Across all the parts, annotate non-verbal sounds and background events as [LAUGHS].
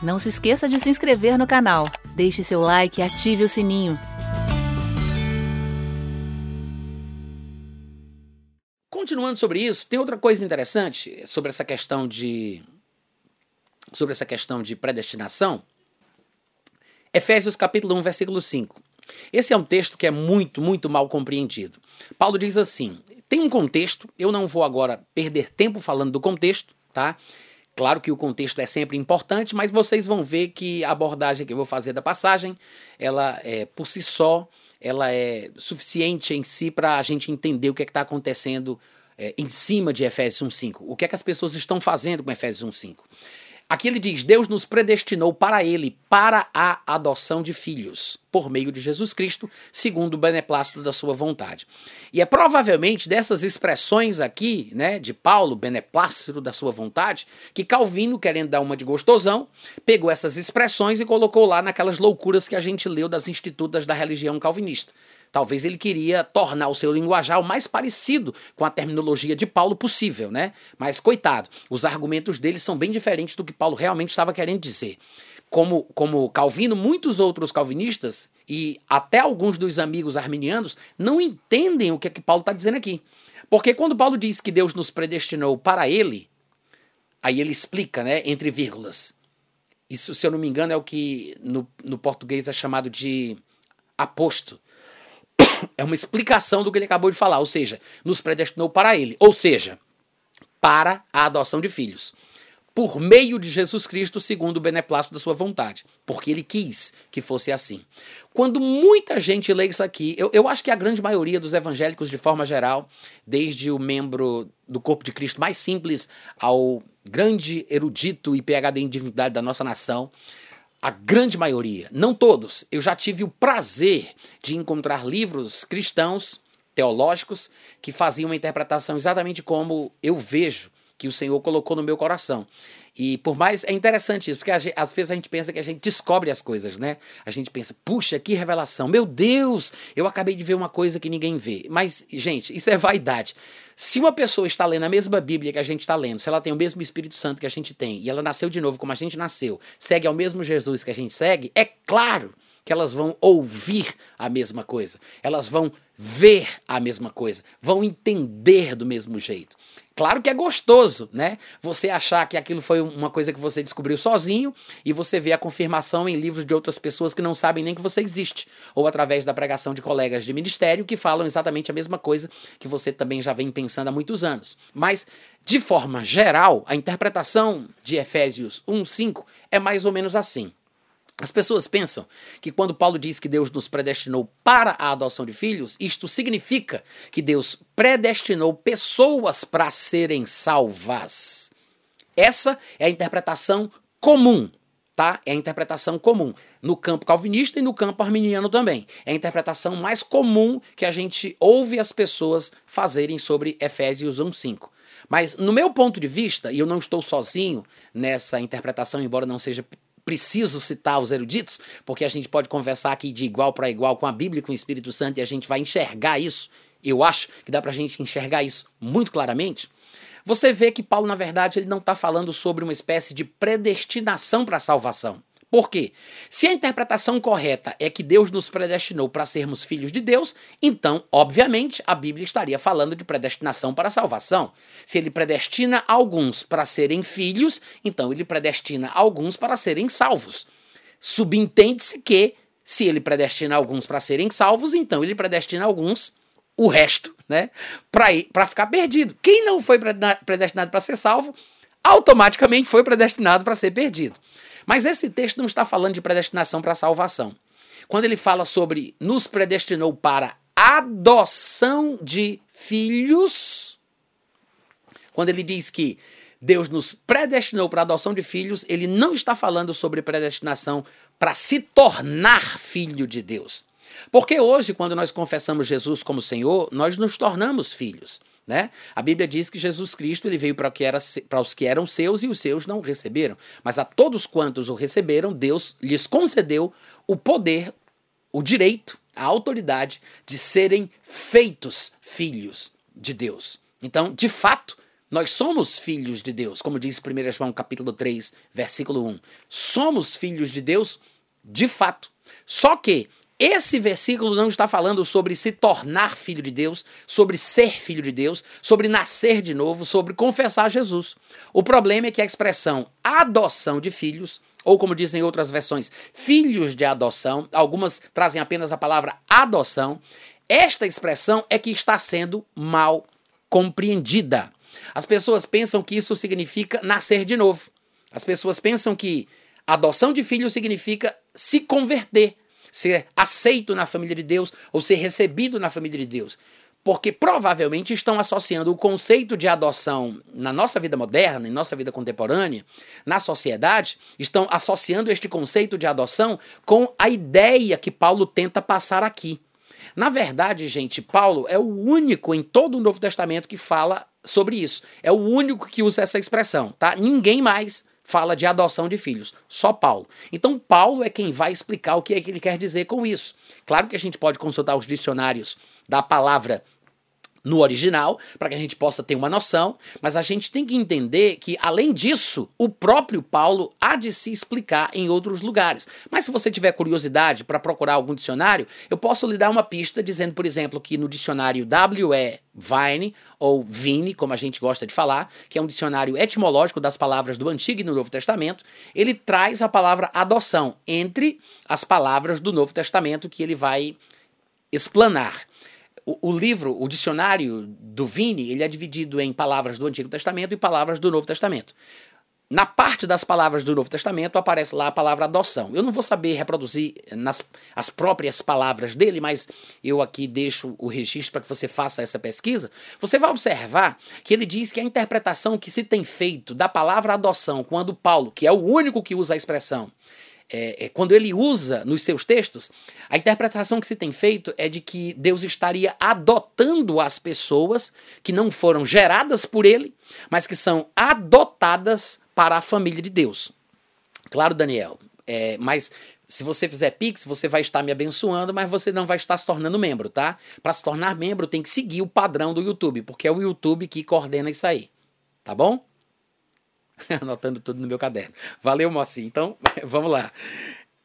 Não se esqueça de se inscrever no canal, deixe seu like e ative o sininho. Continuando sobre isso, tem outra coisa interessante sobre essa questão de sobre essa questão de predestinação. Efésios capítulo 1, versículo 5. Esse é um texto que é muito, muito mal compreendido. Paulo diz assim: tem um contexto, eu não vou agora perder tempo falando do contexto, tá? Claro que o contexto é sempre importante, mas vocês vão ver que a abordagem que eu vou fazer da passagem, ela é por si só, ela é suficiente em si para a gente entender o que é está acontecendo é, em cima de Efésios 1.5. O que é que as pessoas estão fazendo com Efésios 1.5. Aqui ele diz: Deus nos predestinou para ele, para a adoção de filhos, por meio de Jesus Cristo, segundo o beneplácito da sua vontade. E é provavelmente dessas expressões aqui, né, de Paulo, beneplácito da sua vontade, que Calvino, querendo dar uma de gostosão, pegou essas expressões e colocou lá naquelas loucuras que a gente leu das institutas da religião calvinista. Talvez ele queria tornar o seu linguajar o mais parecido com a terminologia de Paulo possível, né? Mas coitado, os argumentos dele são bem diferentes do que Paulo realmente estava querendo dizer. Como, como Calvino, muitos outros calvinistas e até alguns dos amigos arminianos não entendem o que, é que Paulo está dizendo aqui. Porque quando Paulo diz que Deus nos predestinou para ele, aí ele explica, né, entre vírgulas. Isso, se eu não me engano, é o que no, no português é chamado de aposto é uma explicação do que ele acabou de falar, ou seja, nos predestinou para ele, ou seja, para a adoção de filhos. Por meio de Jesus Cristo, segundo o beneplácito da sua vontade. Porque ele quis que fosse assim. Quando muita gente lê isso aqui, eu, eu acho que a grande maioria dos evangélicos, de forma geral, desde o membro do corpo de Cristo mais simples ao grande erudito e PhD em divindade da nossa nação, a grande maioria, não todos, eu já tive o prazer de encontrar livros cristãos, teológicos, que faziam uma interpretação exatamente como eu vejo que o Senhor colocou no meu coração. E por mais. É interessante isso, porque gente, às vezes a gente pensa que a gente descobre as coisas, né? A gente pensa, puxa, que revelação. Meu Deus, eu acabei de ver uma coisa que ninguém vê. Mas, gente, isso é vaidade. Se uma pessoa está lendo a mesma Bíblia que a gente está lendo, se ela tem o mesmo Espírito Santo que a gente tem, e ela nasceu de novo como a gente nasceu, segue ao mesmo Jesus que a gente segue, é claro que elas vão ouvir a mesma coisa, elas vão ver a mesma coisa, vão entender do mesmo jeito. Claro que é gostoso, né? Você achar que aquilo foi uma coisa que você descobriu sozinho e você vê a confirmação em livros de outras pessoas que não sabem nem que você existe, ou através da pregação de colegas de ministério que falam exatamente a mesma coisa que você também já vem pensando há muitos anos. Mas, de forma geral, a interpretação de Efésios 1:5 é mais ou menos assim. As pessoas pensam que quando Paulo diz que Deus nos predestinou para a adoção de filhos, isto significa que Deus predestinou pessoas para serem salvas. Essa é a interpretação comum, tá? É a interpretação comum no campo calvinista e no campo arminiano também. É a interpretação mais comum que a gente ouve as pessoas fazerem sobre Efésios 1:5. Mas no meu ponto de vista, e eu não estou sozinho nessa interpretação, embora não seja preciso citar os eruditos, porque a gente pode conversar aqui de igual para igual com a Bíblia e com o Espírito Santo e a gente vai enxergar isso. Eu acho que dá para a gente enxergar isso muito claramente. Você vê que Paulo, na verdade, ele não está falando sobre uma espécie de predestinação para a salvação. Por quê? Se a interpretação correta é que Deus nos predestinou para sermos filhos de Deus, então, obviamente, a Bíblia estaria falando de predestinação para salvação. Se ele predestina alguns para serem filhos, então ele predestina alguns para serem salvos. Subentende-se que, se ele predestina alguns para serem salvos, então ele predestina alguns, o resto, né, para ficar perdido. Quem não foi predestinado para ser salvo, automaticamente foi predestinado para ser perdido. Mas esse texto não está falando de predestinação para salvação. Quando ele fala sobre nos predestinou para adoção de filhos, quando ele diz que Deus nos predestinou para adoção de filhos, ele não está falando sobre predestinação para se tornar filho de Deus. Porque hoje, quando nós confessamos Jesus como Senhor, nós nos tornamos filhos. Né? A Bíblia diz que Jesus Cristo ele veio para, os que eram seus e os seus não receberam. Mas a todos quantos o receberam, Deus lhes concedeu o poder, o direito, a autoridade de serem feitos filhos de Deus. Então, de fato, Nós somos filhos de Deus, como diz 1 João capítulo 3, versículo 1. Somos filhos de Deus de fato. Só que esse versículo não está falando sobre se tornar filho de Deus, sobre ser filho de Deus, sobre nascer de novo, sobre confessar Jesus. O problema é que a expressão adoção de filhos, ou como dizem outras versões, filhos de adoção, algumas trazem apenas a palavra adoção, esta expressão é que está sendo mal compreendida. As pessoas pensam que isso significa nascer de novo. As pessoas pensam que adoção de filho significa se converter ser aceito na família de Deus ou ser recebido na família de Deus. Porque provavelmente estão associando o conceito de adoção na nossa vida moderna, em nossa vida contemporânea, na sociedade, estão associando este conceito de adoção com a ideia que Paulo tenta passar aqui. Na verdade, gente, Paulo é o único em todo o Novo Testamento que fala sobre isso. É o único que usa essa expressão, tá? Ninguém mais fala de adoção de filhos, só Paulo. Então, Paulo é quem vai explicar o que é que ele quer dizer com isso. Claro que a gente pode consultar os dicionários da palavra no original, para que a gente possa ter uma noção, mas a gente tem que entender que, além disso, o próprio Paulo há de se explicar em outros lugares. Mas se você tiver curiosidade para procurar algum dicionário, eu posso lhe dar uma pista dizendo, por exemplo, que no dicionário W.E. Vine, ou Vine, como a gente gosta de falar, que é um dicionário etimológico das palavras do Antigo e do Novo Testamento, ele traz a palavra adoção entre as palavras do Novo Testamento que ele vai explanar o, o, livro, o dicionário do Vini, ele é dividido em palavras do Antigo Testamento e palavras do Novo Testamento. Na parte das palavras do Novo Testamento aparece lá a palavra adoção. Eu não vou saber reproduzir nas, as próprias palavras dele, mas eu aqui deixo o registro para que você faça essa pesquisa. Você vai observar que ele diz que a interpretação que se tem feito da palavra adoção, quando Paulo, que é o único que usa a expressão, é, é, quando ele usa nos seus textos, a interpretação que se tem feito é de que Deus estaria adotando as pessoas que não foram geradas por ele, mas que são adotadas para a família de Deus. Claro, Daniel, é, mas se você fizer Pix, você vai estar me abençoando, mas você não vai estar se tornando membro, tá? Para se tornar membro, tem que seguir o padrão do YouTube, porque é o YouTube que coordena isso aí. Tá bom? [LAUGHS] Anotando tudo no meu caderno. Valeu, Mocinho. Então, [LAUGHS] vamos lá.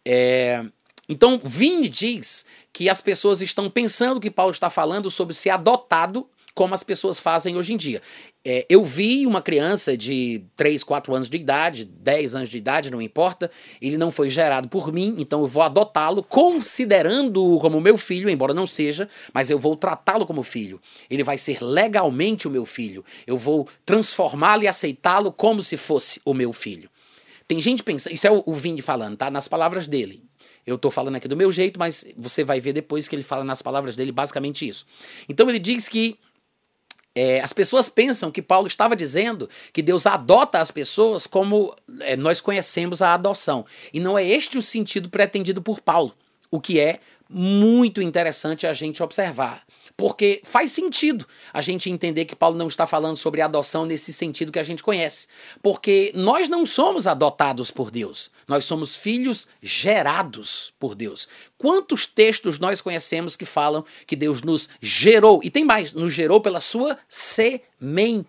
É, então, Vini diz que as pessoas estão pensando que Paulo está falando sobre ser adotado como as pessoas fazem hoje em dia. É, eu vi uma criança de 3, 4 anos de idade, 10 anos de idade, não importa, ele não foi gerado por mim, então eu vou adotá-lo, considerando-o como meu filho, embora não seja, mas eu vou tratá-lo como filho. Ele vai ser legalmente o meu filho. Eu vou transformá-lo e aceitá-lo como se fosse o meu filho. Tem gente pensando, isso é o, o Vini falando, tá? Nas palavras dele. Eu estou falando aqui do meu jeito, mas você vai ver depois que ele fala nas palavras dele basicamente isso. Então ele diz que é, as pessoas pensam que Paulo estava dizendo que Deus adota as pessoas como é, nós conhecemos a adoção. E não é este o sentido pretendido por Paulo, o que é muito interessante a gente observar. Porque faz sentido a gente entender que Paulo não está falando sobre adoção nesse sentido que a gente conhece. Porque nós não somos adotados por Deus, nós somos filhos gerados por Deus. Quantos textos nós conhecemos que falam que Deus nos gerou? E tem mais, nos gerou pela sua semente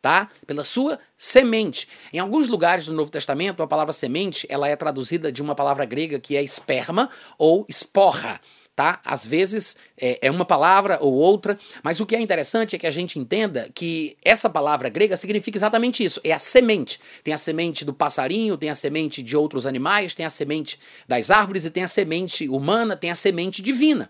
tá? Pela sua semente. Em alguns lugares do Novo Testamento, a palavra semente, ela é traduzida de uma palavra grega que é esperma ou esporra tá? Às vezes é, é, uma palavra ou outra, mas o que é interessante é que a gente entenda que essa palavra grega significa exatamente isso: é a semente. Tem a semente do passarinho, tem a semente de outros animais, tem a semente das árvores e tem a semente humana, tem a semente divina.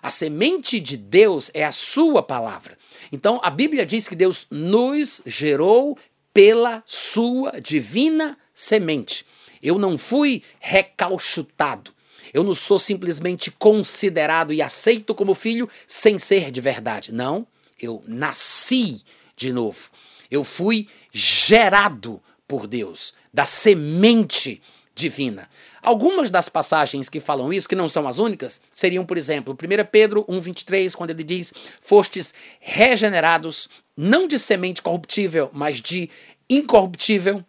A semente de Deus é a sua palavra. Então a Bíblia diz que Deus nos gerou pela sua divina semente. Eu não fui recalchutado. Eu não sou simplesmente considerado e aceito como filho sem ser de verdade. Não, eu nasci de novo. Eu fui gerado por Deus, da semente divina. Algumas das passagens que falam isso, que não são as únicas, seriam, por exemplo, 1 Pedro 1,23, quando ele diz: Fostes regenerados, não de semente corruptível, mas de incorruptível,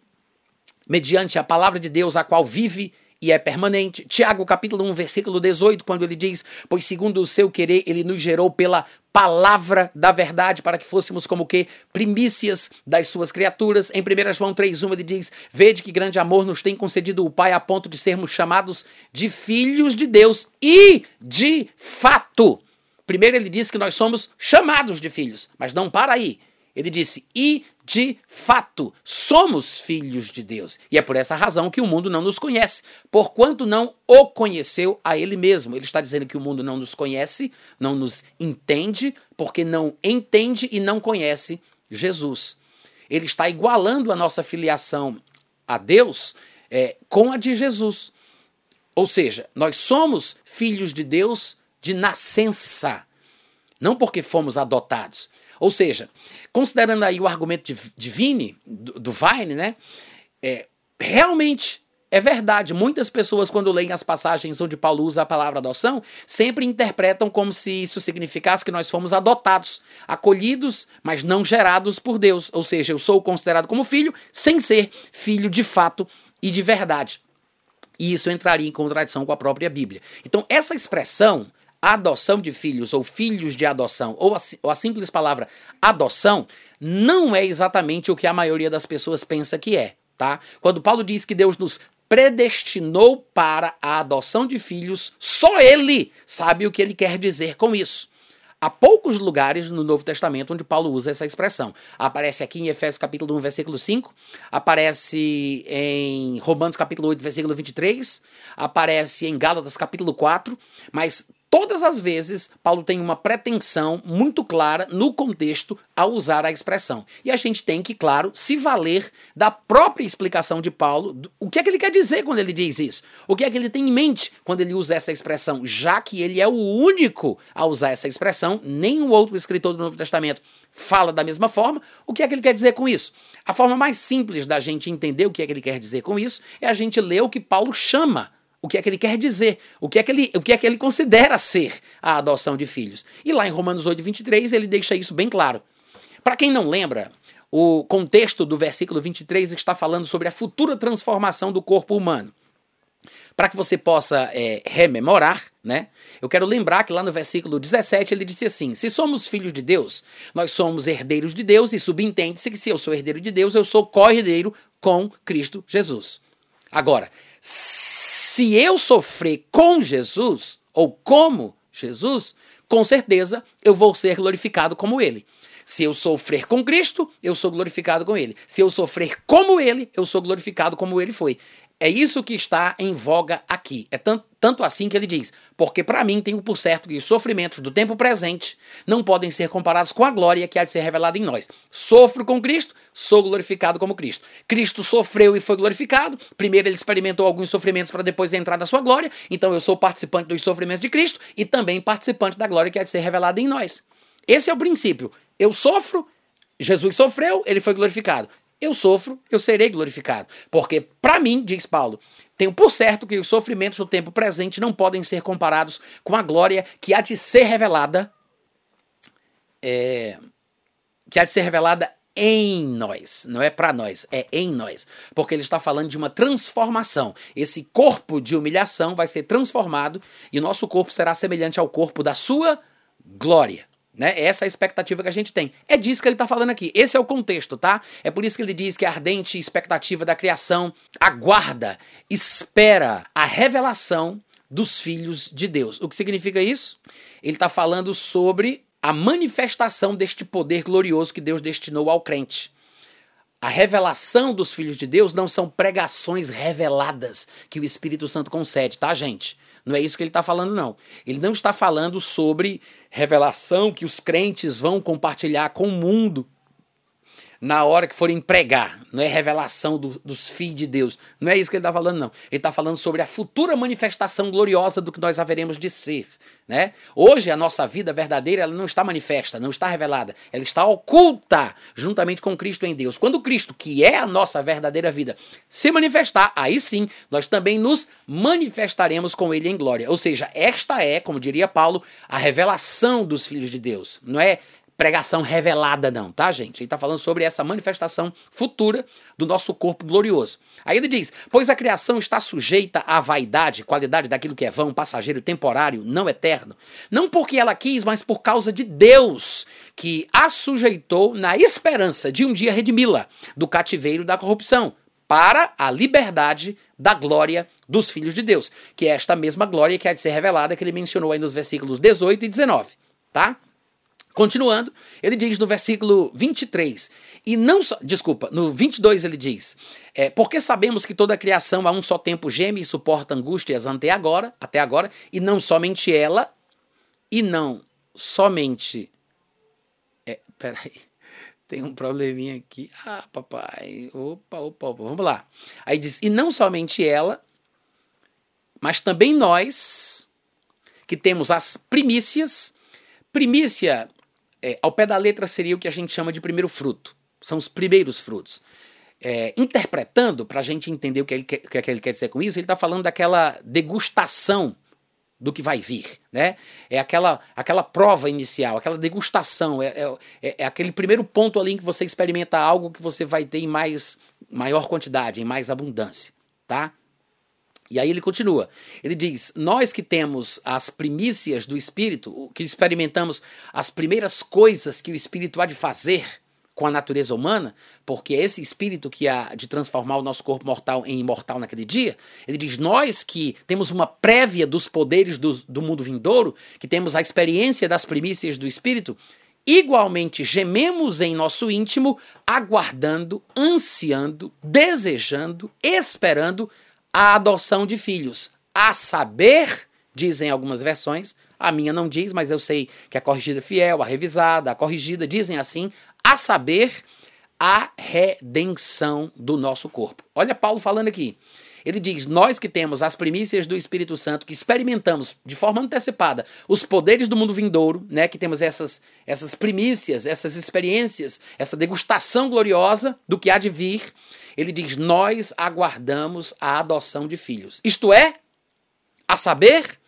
mediante a palavra de Deus, a qual vive e é permanente. Tiago, capítulo 1, versículo 18, quando ele diz: Pois segundo o seu querer, ele nos gerou pela palavra da verdade, para que fôssemos como que primícias das suas criaturas. Em 1 João 3,1 ele diz: Vede que grande amor nos tem concedido o Pai a ponto de sermos chamados de filhos de Deus. E, de fato, primeiro ele diz que nós somos chamados de filhos, mas não para aí. Ele disse: E de fato somos filhos de Deus. E é por essa razão que o mundo não nos conhece, porquanto não o conheceu a ele mesmo. Ele está dizendo que o mundo não nos conhece, não nos entende, porque não entende e não conhece Jesus. Ele está igualando a nossa filiação a Deus é, com a de Jesus. Ou seja, nós somos filhos de Deus de nascença, não porque fomos adotados. Ou seja, considerando aí o argumento de, de Vine, do, do Vine, né? É, realmente é verdade. Muitas pessoas, quando leem as passagens onde Paulo usa a palavra adoção, sempre interpretam como se isso significasse que nós fomos adotados, acolhidos, mas não gerados por Deus. Ou seja, eu sou considerado como filho, sem ser filho de fato e de verdade. E isso entraria em contradição com a própria Bíblia. Então, essa expressão adoção de filhos ou filhos de adoção, ou a, ou a, simples palavra adoção, não é exatamente o que a maioria das pessoas pensa que é, tá? Quando Paulo diz que Deus nos predestinou para a adoção de filhos, só ele sabe o que ele quer dizer com isso. Há poucos lugares no Novo Testamento onde Paulo usa essa expressão. Aparece aqui em Efésios capítulo 1, versículo 5, aparece em Romanos capítulo 8, versículo 23, aparece em Gálatas capítulo 4, mas Todas as vezes, Paulo tem uma pretensão muito clara no contexto ao usar a expressão. E a gente tem que, claro, se valer da própria explicação de Paulo, o que é que ele quer dizer quando ele diz isso? O que é que ele tem em mente quando ele usa essa expressão? Já que ele é o único a usar essa expressão, nenhum outro escritor do Novo Testamento fala da mesma forma, o que é que ele quer dizer com isso? A forma mais simples da gente entender o que é que ele quer dizer com isso é a gente ler o que Paulo chama o que é que ele quer dizer, o que é que ele, o que é que ele considera ser a adoção de filhos. E lá em Romanos 8, 23, ele deixa isso bem claro. Para quem não lembra, o contexto do versículo 23 está falando sobre a futura transformação do corpo humano. Para que você possa é, rememorar, né? Eu quero lembrar que lá no versículo 17 ele disse assim: Se somos filhos de Deus, nós somos herdeiros de Deus, e subentende-se que se eu sou herdeiro de Deus, eu sou co-herdeiro com Cristo Jesus. Agora, se eu sofrer com Jesus, ou como Jesus, com certeza eu vou ser glorificado como ele. Se eu sofrer com Cristo, eu sou glorificado com ele. Se eu sofrer como ele, eu sou glorificado como ele foi. É isso que está em voga aqui. É tanto, tanto assim que ele diz: Porque para mim tenho por certo que os sofrimentos do tempo presente não podem ser comparados com a glória que há de ser revelada em nós. Sofro com Cristo, sou glorificado como Cristo. Cristo sofreu e foi glorificado. Primeiro ele experimentou alguns sofrimentos para depois entrar na sua glória. Então eu sou participante dos sofrimentos de Cristo e também participante da glória que há de ser revelada em nós. Esse é o princípio. Eu sofro, Jesus sofreu, ele foi glorificado eu sofro, eu serei glorificado. Porque, para mim, diz Paulo, tenho por certo que os sofrimentos do tempo presente não podem ser comparados com a glória que há de ser revelada. É, que há de ser revelada em nós, não é para nós, é em nós, porque ele está falando de uma transformação. Esse corpo de humilhação vai ser transformado e o nosso corpo será semelhante ao corpo da sua glória. Né? Essa é a expectativa que a gente tem. É disso que ele está falando aqui. Esse é o contexto, tá? É por isso que ele diz que a ardente expectativa da criação aguarda, espera a revelação dos filhos de Deus. O que significa isso? Ele está falando sobre a manifestação deste poder glorioso que Deus destinou ao crente. A revelação dos filhos de Deus não são pregações reveladas que o Espírito Santo concede, tá, gente? Não é isso que ele está falando, não. Ele não está falando sobre revelação que os crentes vão compartilhar com o mundo na hora que forem pregar. Não é revelação do, dos filhos de Deus. Não é isso que ele está falando, não. Ele está falando sobre a futura manifestação gloriosa do que nós haveremos de ser. Né? Hoje a nossa vida verdadeira ela não está manifesta, não está revelada, ela está oculta juntamente com Cristo em Deus. Quando Cristo, que é a nossa verdadeira vida, se manifestar, aí sim nós também nos manifestaremos com Ele em glória. Ou seja, esta é, como diria Paulo, a revelação dos filhos de Deus. Não é pregação revelada, não, tá, gente? Ele está falando sobre essa manifestação futura do nosso corpo glorioso. Aí ele diz: Pois a criação está sujeita à vaidade, qualidade daquilo que é vão, passageiro, temporário, não eterno. Não porque ela quis, mas por causa de Deus, que a sujeitou na esperança de um dia redimi-la do cativeiro da corrupção, para a liberdade da glória dos filhos de Deus, que é esta mesma glória que há de ser revelada que ele mencionou aí nos versículos 18 e 19, tá? Continuando, ele diz no versículo 23, e não só, desculpa, no 22 ele diz, é, porque sabemos que toda a criação a um só tempo geme e suporta angústias até agora, até agora, e não somente ela, e não somente, é, peraí, [LAUGHS] tem um probleminha aqui, ah, papai, opa, opa, opa, vamos lá. Aí diz, e não somente ela, mas também nós, que temos as primícias, primícia é, ao pé da letra seria o que a gente chama de primeiro fruto. São os primeiros frutos. É, interpretando, para a gente entender o que ele, quer, o que ele quer dizer com isso, ele está falando daquela degustação do que vai vir, né? É aquela, aquela prova inicial, aquela degustação, é, é, é, é aquele primeiro ponto ali em que você experimenta algo que você vai ter em mais maior quantidade, em mais abundância, tá? E aí ele continua. Ele diz: Nós que temos as primícias do Espírito, que experimentamos as primeiras coisas que o Espírito há de fazer com a natureza humana, porque é esse Espírito que há de transformar o nosso corpo mortal em imortal naquele dia, ele diz: Nós que temos uma prévia dos poderes do, do mundo vindouro, que temos a experiência das primícias do Espírito, igualmente gememos em nosso íntimo, aguardando, ansiando, desejando, esperando a adoção de filhos, a saber, dizem algumas versões, a minha não diz, mas eu sei que a corrigida fiel, a revisada, a corrigida dizem assim, a saber, a redenção do nosso corpo. Olha Paulo falando aqui. Ele diz: Nós que temos as primícias do Espírito Santo, que experimentamos de forma antecipada os poderes do mundo vindouro, né, que temos essas, essas primícias, essas experiências, essa degustação gloriosa do que há de vir, ele diz: Nós aguardamos a adoção de filhos. Isto é, a saber,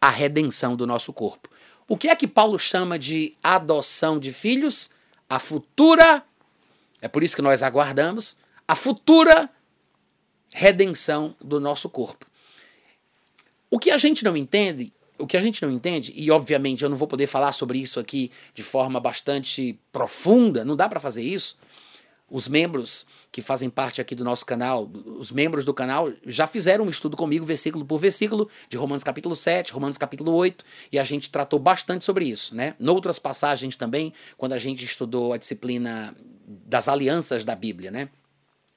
a redenção do nosso corpo. O que é que Paulo chama de adoção de filhos? A futura, é por isso que nós aguardamos, a futura redenção do nosso corpo. O que a gente não entende, o que a gente não entende, e obviamente eu não vou poder falar sobre isso aqui de forma bastante profunda, não dá para fazer isso, os membros que fazem parte aqui do nosso canal, os membros do canal, já fizeram um estudo comigo, versículo por versículo, de Romanos capítulo 7, Romanos capítulo 8, e a gente tratou bastante sobre isso, né? Noutras passagens também, quando a gente estudou a disciplina das alianças da Bíblia, né?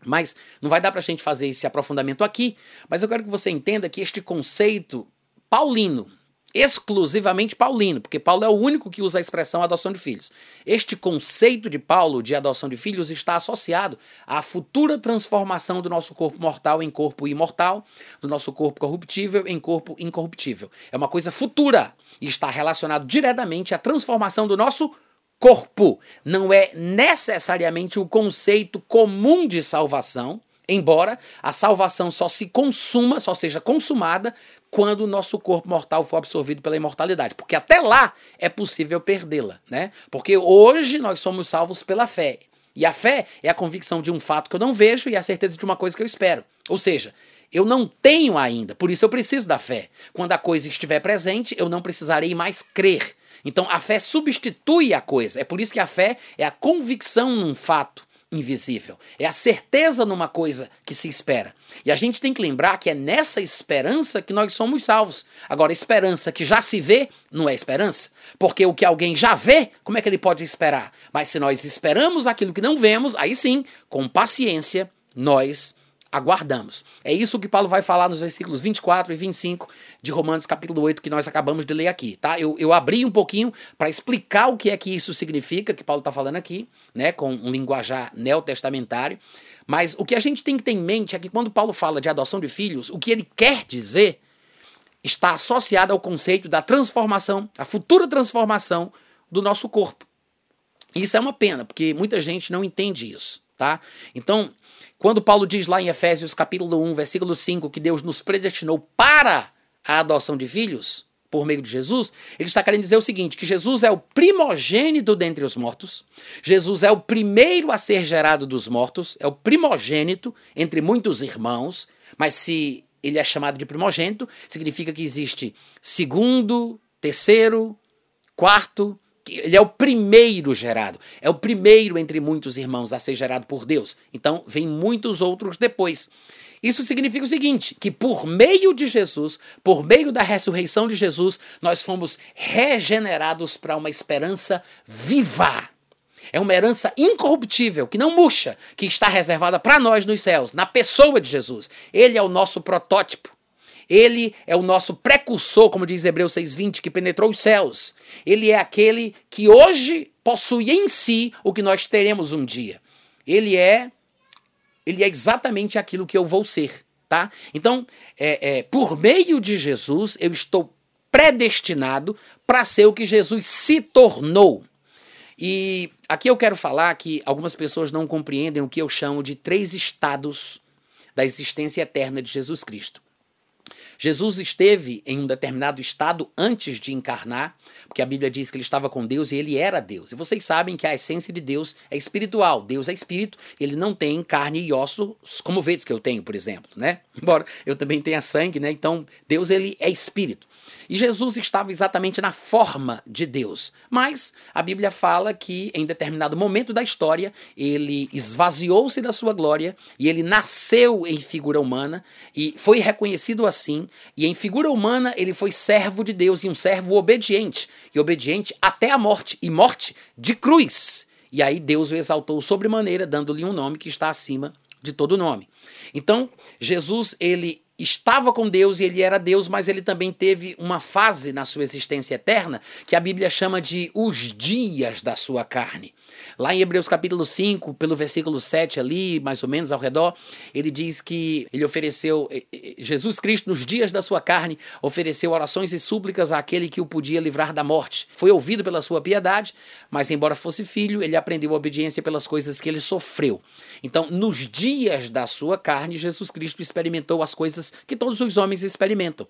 Mas não vai dar para a gente fazer esse aprofundamento aqui, mas eu quero que você entenda que este conceito paulino, exclusivamente paulino, porque Paulo é o único que usa a expressão adoção de filhos. Este conceito de Paulo de adoção de filhos está associado à futura transformação do nosso corpo mortal em corpo imortal, do nosso corpo corruptível em corpo incorruptível. É uma coisa futura e está relacionado diretamente à transformação do nosso corpo. Não é necessariamente o conceito comum de salvação, embora a salvação só se consuma, só seja consumada quando o nosso corpo mortal for absorvido pela imortalidade, porque até lá é possível perdê-la, né? Porque hoje nós somos salvos pela fé. E a fé é a convicção de um fato que eu não vejo e a certeza de uma coisa que eu espero. Ou seja, eu não tenho ainda, por isso eu preciso da fé. Quando a coisa estiver presente, eu não precisarei mais crer. Então a fé substitui a coisa. É por isso que a fé é a convicção num fato invisível. É a certeza numa coisa que se espera. E a gente tem que lembrar que é nessa esperança que nós somos salvos. Agora, esperança que já se vê não é esperança. Porque o que alguém já vê, como é que ele pode esperar? Mas se nós esperamos aquilo que não vemos, aí sim, com paciência, nós aguardamos. É isso que Paulo vai falar nos versículos 24 e 25 de Romanos capítulo 8 que nós acabamos de ler aqui, tá? Eu, eu abri um pouquinho para explicar o que é que isso significa, que Paulo está falando aqui, né, com um linguajar neotestamentário, mas o que a gente tem que ter em mente é que quando Paulo fala de adoção de filhos, o que ele quer dizer está associado ao conceito da transformação, a futura transformação do nosso corpo. Isso é uma pena, porque muita gente não entende isso, tá? Então, quando Paulo diz lá em Efésios capítulo 1, versículo 5, que Deus nos predestinou para a adoção de filhos, por meio de Jesus, ele está querendo dizer o seguinte: que Jesus é o primogênito dentre os mortos, Jesus é o primeiro a ser gerado dos mortos, é o primogênito entre muitos irmãos, mas se ele é chamado de primogênito, significa que existe segundo, terceiro, quarto, ele é o primeiro gerado, é o primeiro entre muitos irmãos a ser gerado por Deus. Então, vem muitos outros depois. Isso significa o seguinte: que por meio de Jesus, por meio da ressurreição de Jesus, nós fomos regenerados para uma esperança viva. É uma herança incorruptível, que não murcha, que está reservada para nós nos céus, na pessoa de Jesus. Ele é o nosso protótipo. Ele é o nosso precursor, como diz Hebreus 6,20, que penetrou os céus. Ele é aquele que hoje possui em si o que nós teremos um dia. Ele é ele é exatamente aquilo que eu vou ser, tá? Então, é, é, por meio de Jesus, eu estou predestinado para ser o que Jesus se tornou. E aqui eu quero falar que algumas pessoas não compreendem o que eu chamo de três estados da existência eterna de Jesus Cristo. Jesus esteve em um determinado estado antes de encarnar, porque a Bíblia diz que ele estava com Deus e ele era Deus. E vocês sabem que a essência de Deus é espiritual. Deus é espírito, ele não tem carne e ossos como vezes que eu tenho, por exemplo, né? [LAUGHS] Embora eu também tenha sangue, né? Então, Deus ele é espírito. E Jesus estava exatamente na forma de Deus. Mas a Bíblia fala que em determinado momento da história ele esvaziou-se da sua glória e ele nasceu em figura humana e foi reconhecido assim. E em figura humana ele foi servo de Deus e um servo obediente e obediente até a morte e morte de cruz. E aí Deus o exaltou sobremaneira, dando-lhe um nome que está acima de todo nome. Então, Jesus, ele estava com Deus e ele era Deus, mas ele também teve uma fase na sua existência eterna que a Bíblia chama de os dias da sua carne. Lá em Hebreus capítulo 5, pelo versículo 7 ali, mais ou menos ao redor, ele diz que ele ofereceu, eh, eh, Jesus Cristo, nos dias da sua carne, ofereceu orações e súplicas àquele que o podia livrar da morte. Foi ouvido pela sua piedade, mas embora fosse filho, ele aprendeu a obediência pelas coisas que ele sofreu. Então, nos dias da sua carne, Jesus Cristo experimentou as coisas que todos os homens experimentam.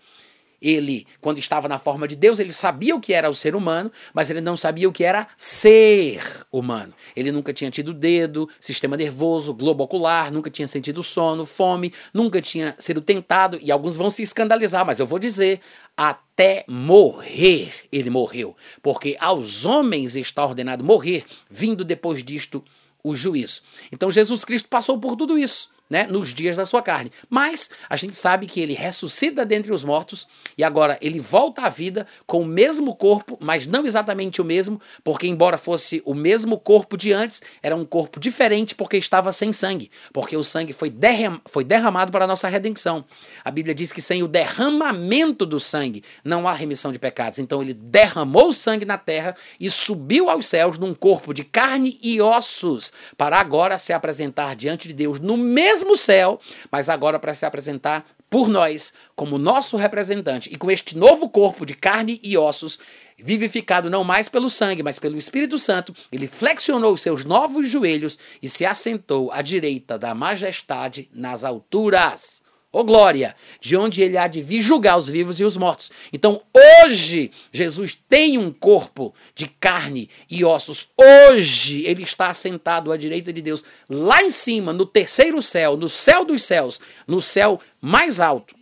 Ele, quando estava na forma de Deus, ele sabia o que era o ser humano, mas ele não sabia o que era ser humano. Ele nunca tinha tido dedo, sistema nervoso, globo ocular, nunca tinha sentido sono, fome, nunca tinha sido tentado, e alguns vão se escandalizar, mas eu vou dizer, até morrer ele morreu, porque aos homens está ordenado morrer, vindo depois disto o juízo. Então Jesus Cristo passou por tudo isso né, nos dias da sua carne. Mas a gente sabe que ele ressuscita dentre os mortos e agora ele volta à vida com o mesmo corpo, mas não exatamente o mesmo, porque embora fosse o mesmo corpo de antes, era um corpo diferente porque estava sem sangue, porque o sangue foi, derram foi derramado para a nossa redenção. A Bíblia diz que sem o derramamento do sangue não há remissão de pecados. Então ele derramou o sangue na terra e subiu aos céus num corpo de carne e ossos para agora se apresentar diante de Deus no mesmo mesmo céu, mas agora para se apresentar por nós como nosso representante e com este novo corpo de carne e ossos, vivificado não mais pelo sangue, mas pelo Espírito Santo, ele flexionou os seus novos joelhos e se assentou à direita da majestade nas alturas ô glória, de onde ele há de vir julgar os vivos e os mortos. Então, hoje, Jesus tem um corpo de carne e ossos. Hoje, ele está sentado à direita de Deus, lá em cima, no terceiro céu, no céu dos céus, no céu mais alto.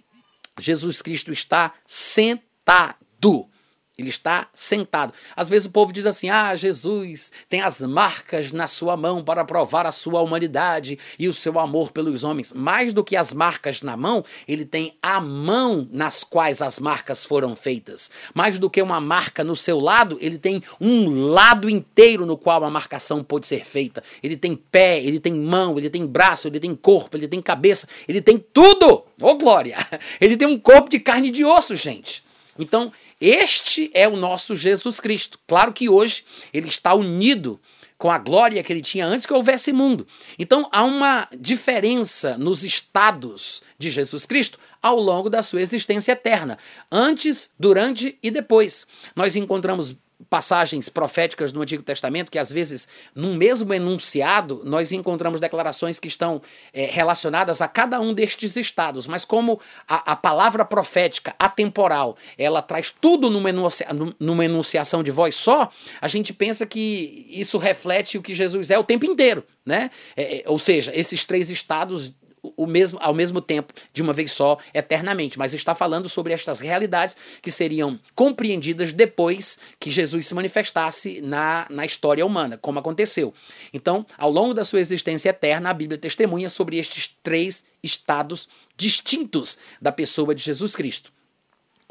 Jesus Cristo está sentado. Ele está sentado. Às vezes o povo diz assim: Ah, Jesus tem as marcas na sua mão para provar a sua humanidade e o seu amor pelos homens. Mais do que as marcas na mão, ele tem a mão nas quais as marcas foram feitas. Mais do que uma marca no seu lado, ele tem um lado inteiro no qual a marcação pode ser feita. Ele tem pé, ele tem mão, ele tem braço, ele tem corpo, ele tem cabeça, ele tem tudo! Ô oh, glória! [LAUGHS] Ele tem um corpo de carne e de osso, gente. Então, este é o nosso Jesus Cristo. Claro que hoje ele está unido com a glória que ele tinha antes que houvesse mundo. Então há uma diferença nos estados de Jesus Cristo ao longo da sua existência eterna, antes, durante e depois. Nós encontramos passagens proféticas do Antigo Testamento que, às vezes, num mesmo enunciado, nós encontramos declarações que estão é, relacionadas a cada um destes estados. Mas, como a, a palavra profética, atemporal, ela traz tudo numa, enuncia, numa enunciação de voz só, a gente pensa que isso reflete o que Jesus é o tempo inteiro. Né? É, é ou seja, esses três estados o mesmo, ao mesmo tempo, de uma vez só, eternamente. Mas está falando sobre estas realidades que seriam compreendidas depois que Jesus se manifestasse na, na história humana, como aconteceu. Então, ao longo da sua existência eterna, a Bíblia testemunha sobre estes três estados distintos da pessoa de Jesus Cristo.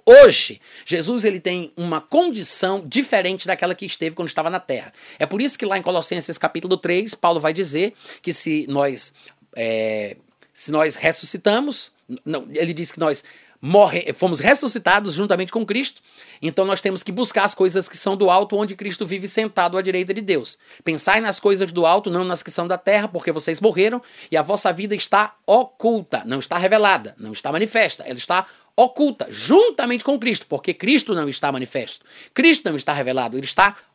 Hoje, Jesus ele tem uma condição diferente daquela que esteve quando estava na terra. É por isso que lá em Colossenses capítulo 3, Paulo vai dizer que se nós é, se nós ressuscitamos, não, ele diz que nós morre, fomos ressuscitados juntamente com Cristo, então nós temos que buscar as coisas que são do alto, onde Cristo vive sentado à direita de Deus. Pensai nas coisas do alto, não nas que são da terra, porque vocês morreram e a vossa vida está oculta, não está revelada, não está manifesta, ela está oculta, juntamente com Cristo, porque Cristo não está manifesto, Cristo não está revelado, ele está oculto.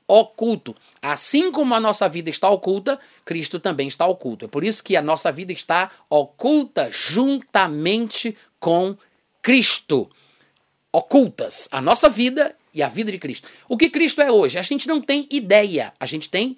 Assim como a nossa vida está oculta, Cristo também está oculto. É por isso que a nossa vida está oculta juntamente com Cristo. Ocultas a nossa vida e a vida de Cristo. O que Cristo é hoje? A gente não tem ideia, a gente tem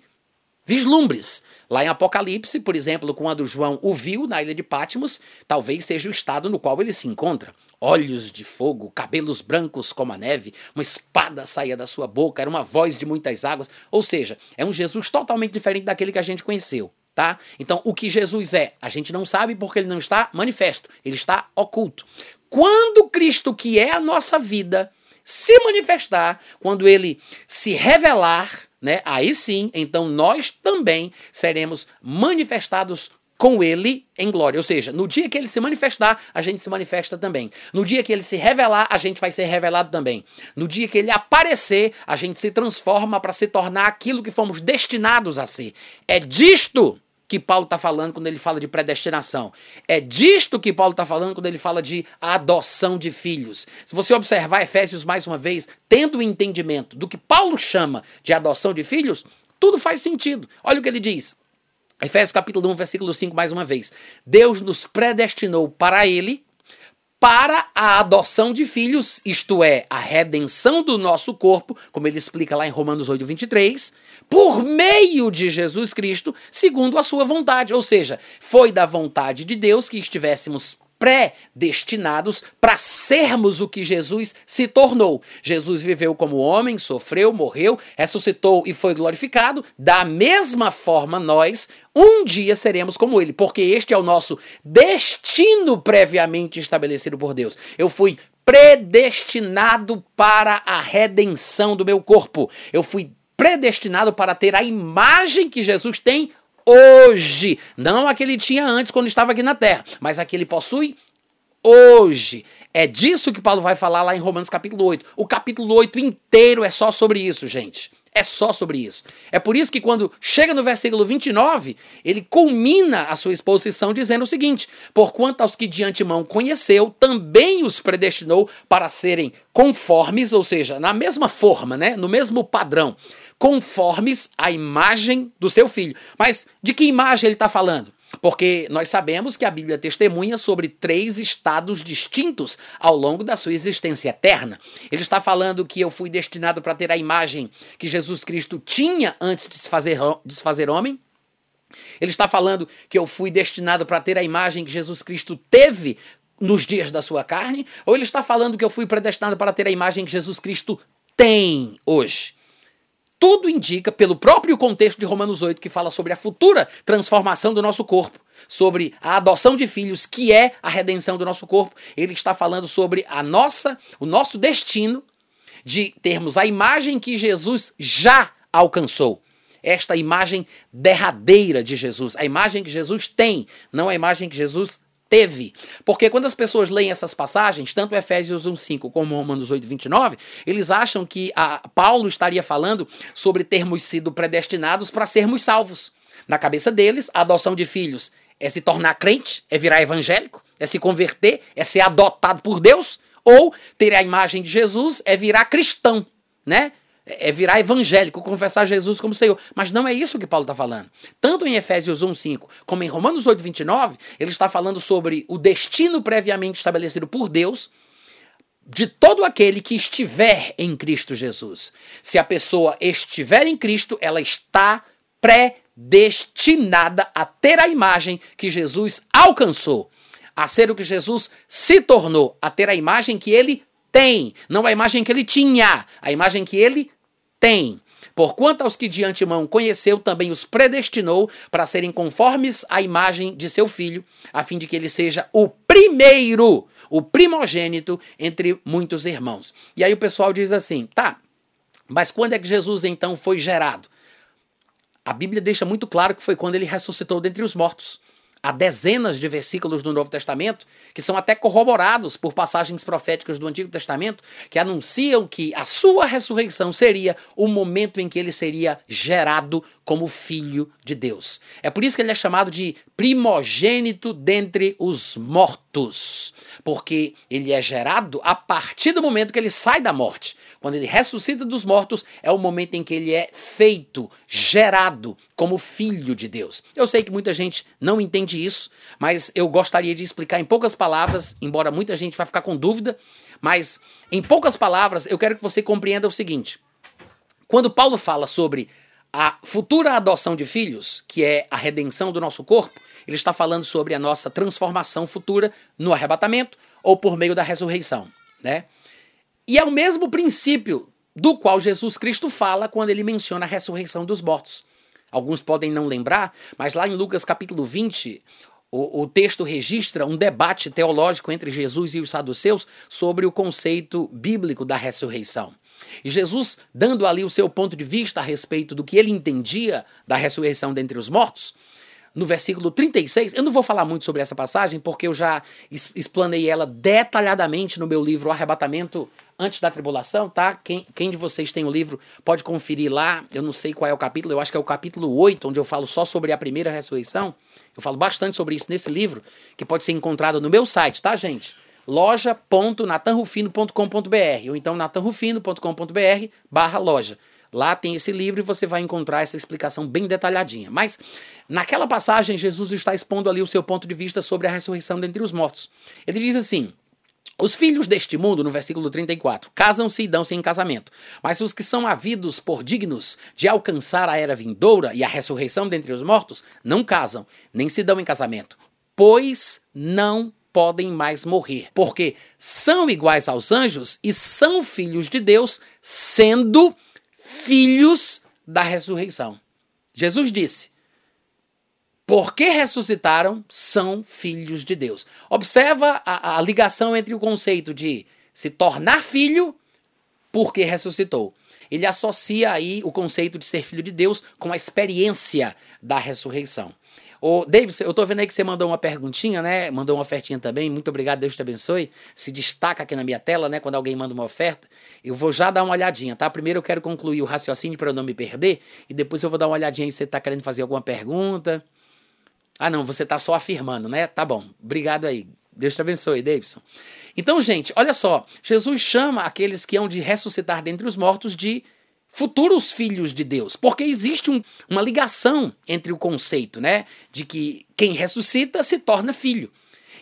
vislumbres. Lá em Apocalipse, por exemplo, quando João o viu na ilha de Patmos, talvez seja o estado no qual ele se encontra. Olhos de fogo, cabelos brancos como a neve, uma espada saía da sua boca, era uma voz de muitas águas. Ou seja, é um Jesus totalmente diferente daquele que a gente conheceu. Tá? Então, o que Jesus é, a gente não sabe porque ele não está manifesto, ele está oculto. Quando Cristo, que é a nossa vida, se manifestar, quando ele se revelar, né? Aí sim, então nós também seremos manifestados com ele em glória. Ou seja, no dia que ele se manifestar, a gente se manifesta também. No dia que ele se revelar, a gente vai ser revelado também. No dia que ele aparecer, a gente se transforma para se tornar aquilo que fomos destinados a ser. É disto que Paulo está falando quando ele fala de predestinação. É disto que Paulo está falando quando ele fala de adoção de filhos. Se você observar Efésios mais uma vez, tendo o entendimento do que Paulo chama de adoção de filhos, tudo faz sentido. Olha o que ele diz. Efésios capítulo 1, versículo 5, mais uma vez. Deus nos predestinou para ele para a adoção de filhos, isto é, a redenção do nosso corpo, como ele explica lá em Romanos 8, 23, por meio de Jesus Cristo, segundo a sua vontade. Ou seja, foi da vontade de Deus que estivéssemos predestinados para sermos o que Jesus se tornou. Jesus viveu como homem, sofreu, morreu, ressuscitou e foi glorificado. Da mesma forma, nós um dia seremos como ele, porque este é o nosso destino previamente estabelecido por Deus. Eu fui predestinado para a redenção do meu corpo. Eu fui predestinado para ter a imagem que Jesus tem hoje. Não a que ele tinha antes quando estava aqui na terra, mas a que ele possui hoje. É disso que Paulo vai falar lá em Romanos capítulo 8. O capítulo 8 inteiro é só sobre isso, gente. É só sobre isso. É por isso que quando chega no versículo 29, ele culmina a sua exposição dizendo o seguinte: Porquanto aos que de antemão conheceu, também os predestinou para serem conformes, ou seja, na mesma forma, né, no mesmo padrão, conformes à imagem do seu filho. Mas de que imagem ele está falando? Porque nós sabemos que a Bíblia testemunha sobre três estados distintos ao longo da sua existência eterna. Ele está falando que eu fui destinado para ter a imagem que Jesus Cristo tinha antes de se fazer, de se fazer homem. Ele está falando que eu fui destinado para ter a imagem que Jesus Cristo teve nos dias da sua carne. Ou ele está falando que eu fui predestinado para ter a imagem que Jesus Cristo tem hoje tudo indica, pelo próprio contexto de Romanos 8, que fala sobre a futura transformação do nosso corpo, sobre a adoção de filhos, que é a redenção do nosso corpo, ele está falando sobre a nossa, o nosso destino de termos a imagem que Jesus já alcançou. Esta imagem derradeira de Jesus, a imagem que Jesus tem, não a imagem que Jesus teve. Porque quando as pessoas leem essas passagens, tanto Efésios 1:5 como Romanos 8:29, eles acham que Paulo estaria falando sobre termos sido predestinados para sermos salvos. Na cabeça deles, a adoção de filhos é se tornar crente, é virar evangélico, é se converter, é ser adotado por Deus, ou ter a imagem de Jesus é virar cristão, né? É virar evangélico, confessar Jesus como Senhor. Mas não é isso que Paulo está falando. Tanto em Efésios 1, 5, como em Romanos 8, 29, ele está falando sobre o destino previamente estabelecido por Deus de todo aquele que estiver em Cristo Jesus. Se a pessoa estiver em Cristo, ela está predestinada a ter a imagem que Jesus alcançou, a ser o que Jesus se tornou, a ter a imagem que ele tem, não a imagem que ele tinha, a imagem que ele tem. Porquanto aos que de antemão conheceu, também os predestinou para serem conformes à imagem de seu filho, a fim de que ele seja o primeiro, o primogênito entre muitos irmãos. E aí o pessoal diz assim: tá, mas quando é que Jesus então foi gerado? A Bíblia deixa muito claro que foi quando ele ressuscitou dentre os mortos há dezenas de versículos do Novo Testamento, que são até corroborados por passagens proféticas do Antigo Testamento, que anunciam que a sua ressurreição seria o momento em que ele seria gerado como filho de Deus. É por isso que ele é chamado de primogênito dentre os mortos, porque ele é gerado a partir do momento que ele sai da morte. Quando ele ressuscita dos mortos, é o momento em que ele é feito, gerado como filho de Deus. Eu sei que muita gente não entende isso, mas eu gostaria de explicar em poucas palavras, embora muita gente vá ficar com dúvida, mas em poucas palavras eu quero que você compreenda o seguinte. Quando Paulo fala sobre a futura adoção de filhos, que é a redenção do nosso corpo, ele está falando sobre a nossa transformação futura no arrebatamento ou por meio da ressurreição, né? E é o mesmo princípio do qual Jesus Cristo fala quando ele menciona a ressurreição dos mortos. Alguns podem não lembrar, mas lá em Lucas capítulo 20, o, o, texto registra um debate teológico entre Jesus e os saduceus sobre o conceito bíblico da ressurreição. E Jesus, dando ali o seu ponto de vista a respeito do que ele entendia da ressurreição dentre os mortos, no versículo 36, eu não vou falar muito sobre essa passagem, porque eu já explanei ela detalhadamente no meu livro Arrebatamento Antes da Tribulação, tá? Quem, quem de vocês tem o livro pode conferir lá. Eu não sei qual é o capítulo, eu acho que é o capítulo 8, onde eu falo só sobre a primeira ressurreição. Eu falo bastante sobre isso nesse livro, que pode ser encontrado no meu site, tá, gente? loja.natanrufino.com.br ou então natanrufino.com.br barra loja. Lá tem esse livro e você vai encontrar essa explicação bem detalhadinha. Mas naquela passagem, Jesus está expondo ali o seu ponto de vista sobre a ressurreição dentre os mortos. Ele diz assim: os filhos deste mundo, no versículo 34, casam-se e dão-se em casamento. Mas os que são havidos por dignos de alcançar a era vindoura e a ressurreição dentre os mortos, não casam, nem se dão em casamento, pois não podem mais morrer, porque são iguais aos anjos e são filhos de Deus, sendo filhos da ressurreição. Jesus disse: porque ressuscitaram, são filhos de Deus. Observa a, a ligação entre o conceito de se tornar filho porque ressuscitou. Ele associa aí o conceito de ser filho de Deus com a experiência da ressurreição. Ô, David, eu tô vendo aí que você mandou uma perguntinha, né? Mandou uma ofertinha também. Muito obrigado, Deus te abençoe. Se destaca aqui na minha tela, né? Quando alguém manda uma oferta. Eu vou já dar uma olhadinha, tá? Primeiro eu quero concluir o raciocínio para eu não me perder. E depois eu vou dar uma olhadinha aí se você tá querendo fazer alguma pergunta. Ah, não, você tá só afirmando, né? Tá bom. Obrigado aí. Deus te abençoe, Davidson. Então, gente, olha só. Jesus chama aqueles que hão de ressuscitar dentre os mortos de futuros filhos de Deus, porque existe um, uma ligação entre o conceito, né, de que quem ressuscita se torna filho.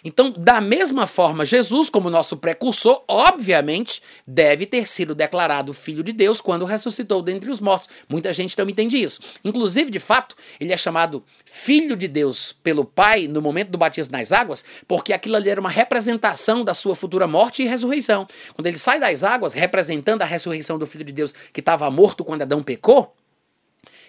Então, da mesma forma, Jesus, como nosso precursor, obviamente deve ter sido declarado filho de Deus quando ressuscitou dentre os mortos. Muita gente não entende isso. Inclusive, de fato, ele é chamado filho de Deus pelo Pai no momento do batismo nas águas, porque aquilo ali era uma representação da sua futura morte e ressurreição. Quando ele sai das águas, representando a ressurreição do filho de Deus que estava morto quando Adão pecou,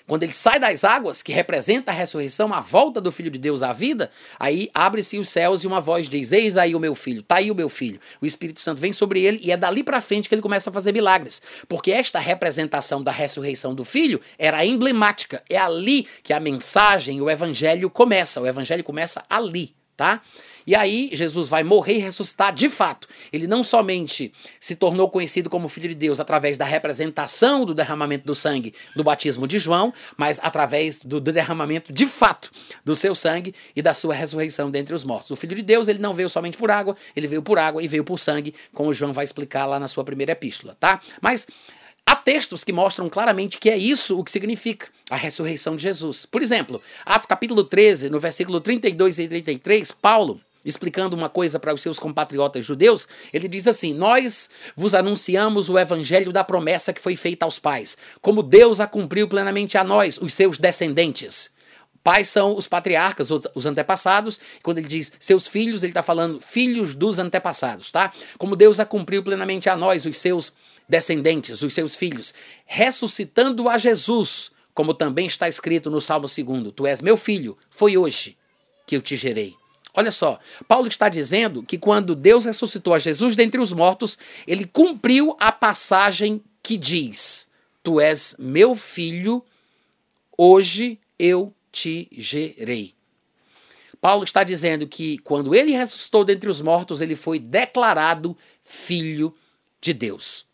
quando ele sai das águas, que representa a ressurreição, a volta do Filho de Deus à vida, aí abre-se os céus e uma voz diz: Eis aí o meu filho, tá aí o meu filho. O Espírito Santo vem sobre ele e é dali para frente que ele começa a fazer milagres. Porque esta representação da ressurreição do filho era emblemática. É ali que a mensagem, o evangelho começa. O evangelho começa ali, tá? E aí Jesus vai morrer e ressuscitar de fato. Ele não somente se tornou conhecido como Filho de Deus através da representação do derramamento do sangue no batismo de João, mas através do derramamento de fato do seu sangue e da sua ressurreição dentre os mortos. O Filho de Deus, ele não veio somente por água, ele veio por água e veio por sangue, como João vai explicar lá na sua primeira epístola, tá? Mas Há textos que mostram claramente que é isso o que significa a ressurreição de Jesus. Por exemplo, Atos capítulo 13, no versículo 32 e 33, Paulo, explicando uma coisa para os seus compatriotas judeus, ele diz assim: Nós vos anunciamos o evangelho da promessa que foi feita aos pais, como Deus a cumpriu plenamente a nós, os seus descendentes. Pais são os patriarcas, os antepassados. Quando ele diz seus filhos, ele está falando filhos dos antepassados, tá? Como Deus a cumpriu plenamente a nós, os seus descendentes, os seus filhos, ressuscitando a Jesus, como também está escrito no Salmo 2: Tu és meu filho, foi hoje que eu te gerei. Olha só, Paulo está dizendo que quando Deus ressuscitou a Jesus dentre os mortos, ele cumpriu a passagem que diz: Tu és meu filho, hoje eu te gerei. Paulo está dizendo que quando ele ressuscitou dentre os mortos, ele foi declarado filho de Deus.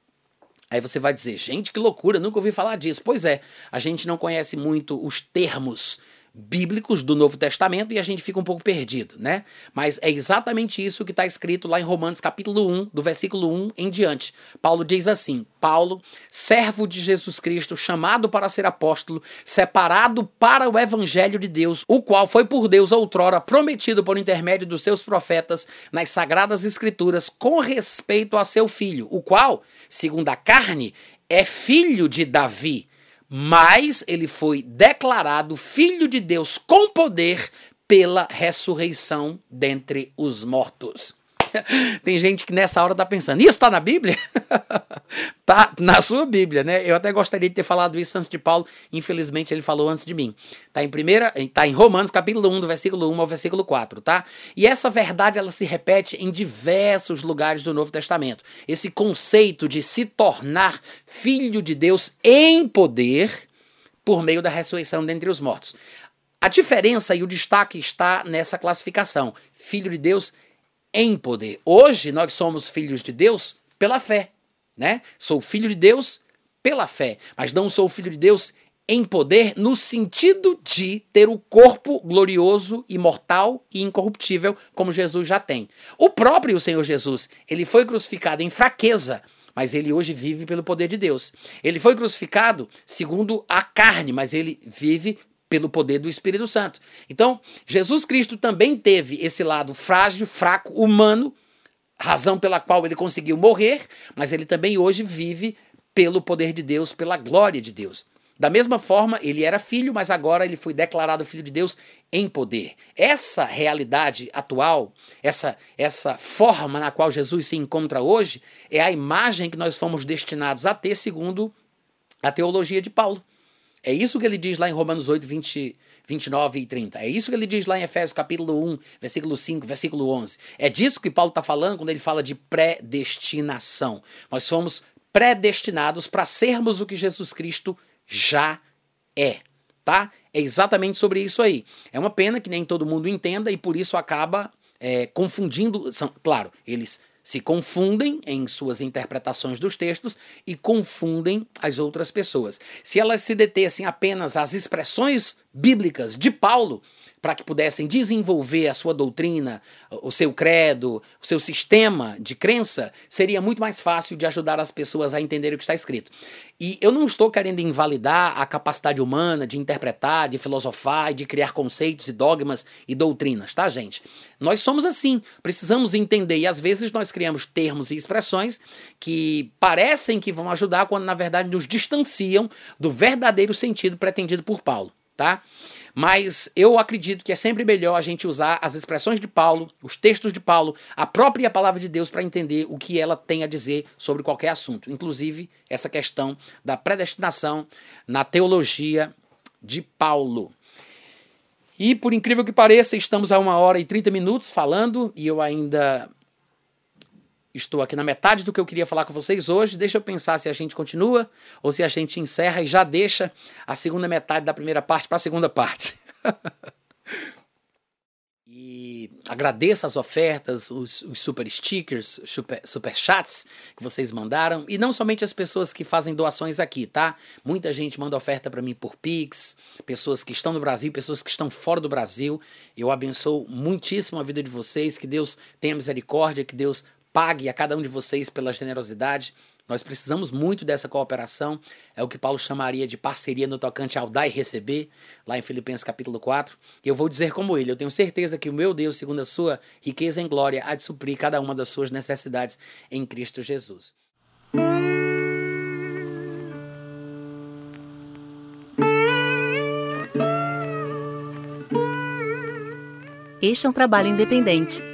Aí você vai dizer, gente, que loucura, nunca ouvi falar disso. Pois é, a gente não conhece muito os termos bíblicos do Novo Testamento e a gente fica um pouco perdido, né? Mas é exatamente isso que está escrito lá em Romanos capítulo 1, do versículo 1 em diante. Paulo diz assim: Paulo, servo de Jesus Cristo, chamado para ser apóstolo, separado para o evangelho de Deus, o qual foi por Deus outrora prometido por intermédio dos seus profetas nas sagradas escrituras com respeito a seu filho, o qual, segundo a carne, é filho de Davi mas ele foi declarado filho de Deus com poder pela ressurreição dentre os mortos. [LAUGHS] Tem gente que nessa hora está pensando, isso está na Bíblia? [LAUGHS] tá na sua Bíblia, né? Eu até gostaria de ter falado isso antes de Paulo, infelizmente ele falou antes de mim. Tá em primeira, tá em Romanos, capítulo 1, do versículo 1 ao versículo 4, tá? E essa verdade ela se repete em diversos lugares do Novo Testamento. Esse conceito de se tornar filho de Deus em poder por meio da ressurreição dentre os mortos. A diferença e o destaque está nessa classificação: filho de Deus em poder. Hoje nós somos filhos de Deus pela fé, né? Sou filho de Deus pela fé, mas não sou filho de Deus em poder no sentido de ter o corpo glorioso, imortal e incorruptível como Jesus já tem. O próprio Senhor Jesus, ele foi crucificado em fraqueza, mas ele hoje vive pelo poder de Deus. Ele foi crucificado segundo a carne, mas ele vive pelo poder do Espírito Santo. Então, Jesus Cristo também teve esse lado frágil, fraco, humano, razão pela qual ele conseguiu morrer, mas ele também hoje vive pelo poder de Deus, pela glória de Deus. Da mesma forma, ele era filho, mas agora ele foi declarado filho de Deus em poder. Essa realidade atual, essa, essa forma na qual Jesus se encontra hoje, é a imagem que nós fomos destinados a ter segundo a teologia de Paulo. É isso que ele diz lá em Romanos 8, 20, 29 e 30. É isso que ele diz lá em Efésios capítulo 1, versículo 5, versículo 11. É disso que Paulo está falando quando ele fala de predestinação. Nós somos predestinados para sermos o que Jesus Cristo já é, tá? É exatamente sobre isso aí. É uma pena que nem todo mundo entenda e por isso acaba é, confundindo. São, claro, eles se confundem em suas interpretações dos textos e confundem as outras pessoas. Se elas se detessem apenas às expressões bíblicas de Paulo, para que pudessem desenvolver a sua doutrina, o seu credo, o seu sistema de crença, seria muito mais fácil de ajudar as pessoas a entender o que está escrito. E eu não estou querendo invalidar a capacidade humana de interpretar, de filosofar e de criar conceitos e dogmas e doutrinas, tá, gente? Nós somos assim, precisamos entender e às vezes nós criamos termos e expressões que parecem que vão ajudar quando na verdade nos distanciam do verdadeiro sentido pretendido por Paulo, tá? Mas eu acredito que é sempre melhor a gente usar as expressões de Paulo, os textos de Paulo, a própria palavra de Deus para entender o que ela tem a dizer sobre qualquer assunto, inclusive essa questão da predestinação na teologia de Paulo. E por incrível que pareça, estamos a uma hora e 30 minutos falando e eu ainda estou aqui na metade do que eu queria falar com vocês hoje. Deixa eu pensar se a gente continua ou se a gente encerra e já deixa a segunda metade da primeira parte para a segunda parte. [LAUGHS] e agradeço as ofertas, os, os super stickers, super, super chats que vocês mandaram. E não somente as pessoas que fazem doações aqui, tá? Muita gente manda oferta para mim por Pix, pessoas que estão no Brasil, pessoas que estão fora do Brasil. Eu abençoo muitíssimo a vida de vocês. Que Deus tenha misericórdia, que Deus pague a cada um de vocês pela generosidade. Nós precisamos muito dessa cooperação. É o que Paulo chamaria de parceria no tocante ao dar e receber, lá em Filipenses capítulo 4. E eu vou dizer como ele: eu tenho certeza que o meu Deus, segundo a sua riqueza em glória, há de suprir cada uma das suas necessidades em Cristo Jesus. Este é um trabalho independente